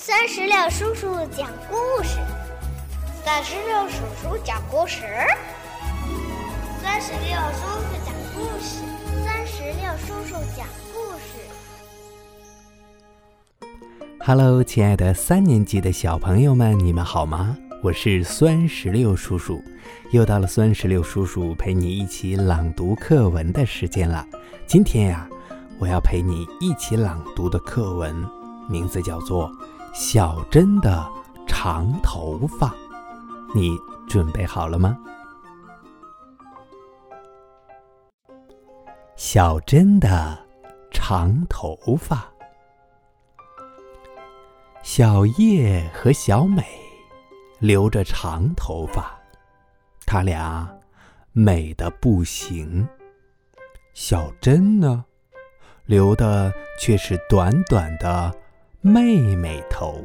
三十六叔叔讲故事，三十六叔叔讲故事，三十六叔叔讲故事，三十六叔叔讲故事。Hello，亲爱的三年级的小朋友们，你们好吗？我是酸石榴叔叔，又到了酸石榴叔叔陪你一起朗读课文的时间了。今天呀，我要陪你一起朗读的课文名字叫做。小珍的长头发，你准备好了吗？小珍的长头发，小叶和小美留着长头发，他俩美的不行。小珍呢，留的却是短短的。妹妹头，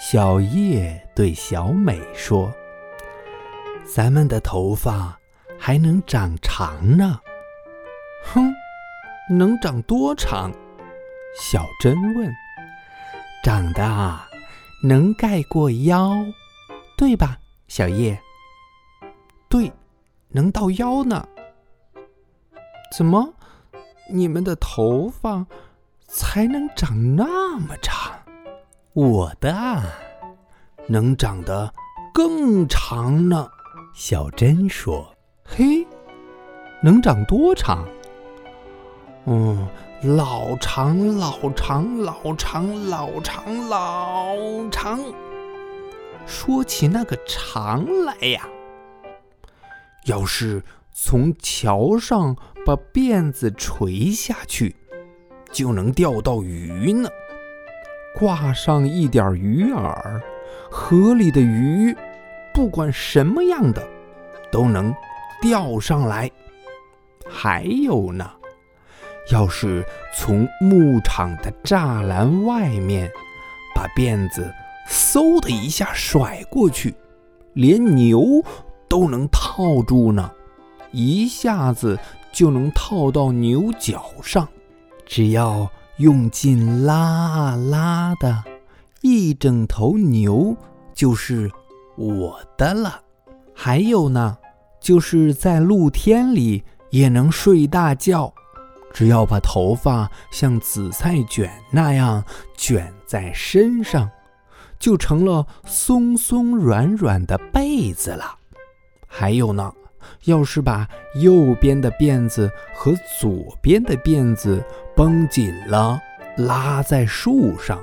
小叶对小美说：“咱们的头发还能长长呢。”哼，能长多长？小珍问。“长的能盖过腰，对吧？”小叶。“对，能到腰呢。”怎么，你们的头发？才能长那么长，我的能长得更长呢。小珍说：“嘿，能长多长？嗯，老长老长老长老长老长。说起那个长来呀，要是从桥上把辫子垂下去。”就能钓到鱼呢。挂上一点鱼饵，河里的鱼，不管什么样的，都能钓上来。还有呢，要是从牧场的栅栏外面把辫子嗖的一下甩过去，连牛都能套住呢，一下子就能套到牛角上。只要用劲拉啊拉的，一整头牛就是我的了。还有呢，就是在露天里也能睡大觉。只要把头发像紫菜卷那样卷在身上，就成了松松软软的被子了。还有呢。要是把右边的辫子和左边的辫子绷紧了，拉在树上，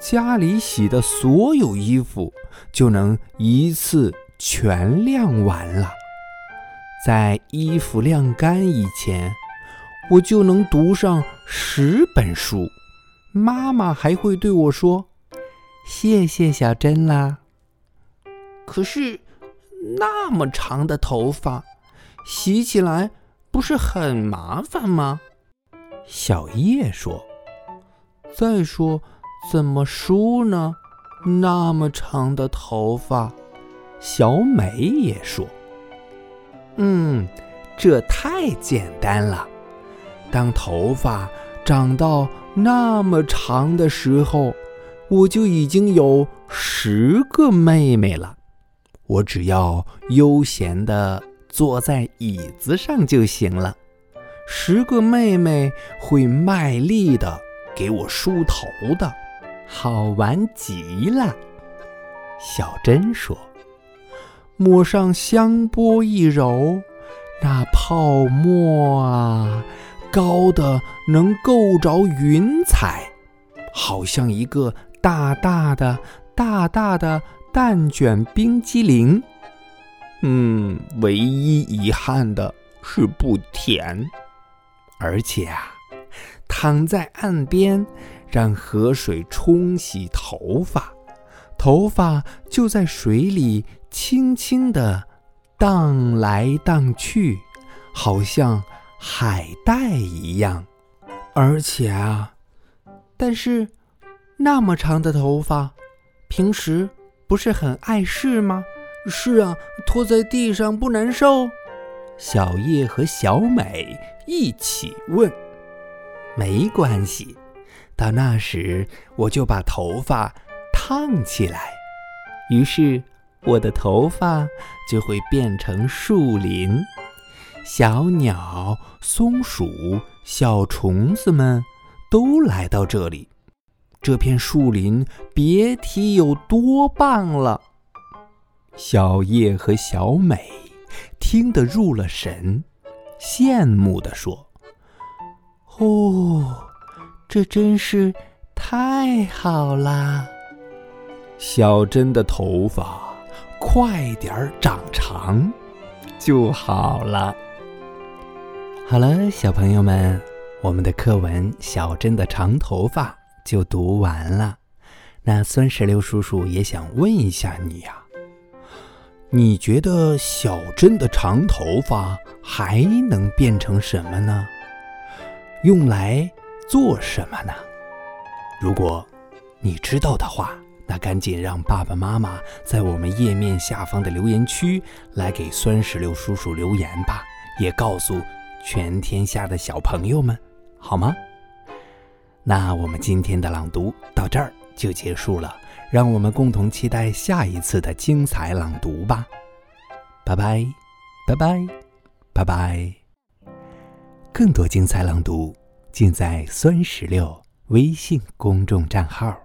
家里洗的所有衣服就能一次全晾完了。在衣服晾干以前，我就能读上十本书。妈妈还会对我说：“谢谢小珍啦。”可是。那么长的头发，洗起来不是很麻烦吗？小叶说：“再说，怎么梳呢？那么长的头发。”小美也说：“嗯，这太简单了。当头发长到那么长的时候，我就已经有十个妹妹了。”我只要悠闲地坐在椅子上就行了，十个妹妹会卖力地给我梳头的，好玩极了。小珍说：“抹上香波一揉，那泡沫啊，高的能够着云彩，好像一个大大的、大大的。”蛋卷冰激凌，嗯，唯一遗憾的是不甜，而且啊，躺在岸边，让河水冲洗头发，头发就在水里轻轻地荡来荡去，好像海带一样。而且啊，但是那么长的头发，平时。不是很碍事吗？是啊，拖在地上不难受。小叶和小美一起问。没关系，到那时，我就把头发烫起来，于是我的头发就会变成树林。小鸟、松鼠、小虫子们都来到这里，这片树林别提有多棒了。小叶和小美听得入了神，羡慕地说：“哦，这真是太好啦！小珍的头发快点长长就好了。”好了，小朋友们，我们的课文《小珍的长头发》就读完了。那酸石榴叔叔也想问一下你呀。你觉得小镇的长头发还能变成什么呢？用来做什么呢？如果你知道的话，那赶紧让爸爸妈妈在我们页面下方的留言区来给酸石榴叔叔留言吧，也告诉全天下的小朋友们，好吗？那我们今天的朗读到这儿就结束了。让我们共同期待下一次的精彩朗读吧！拜拜，拜拜，拜拜！更多精彩朗读尽在酸石榴微信公众账号。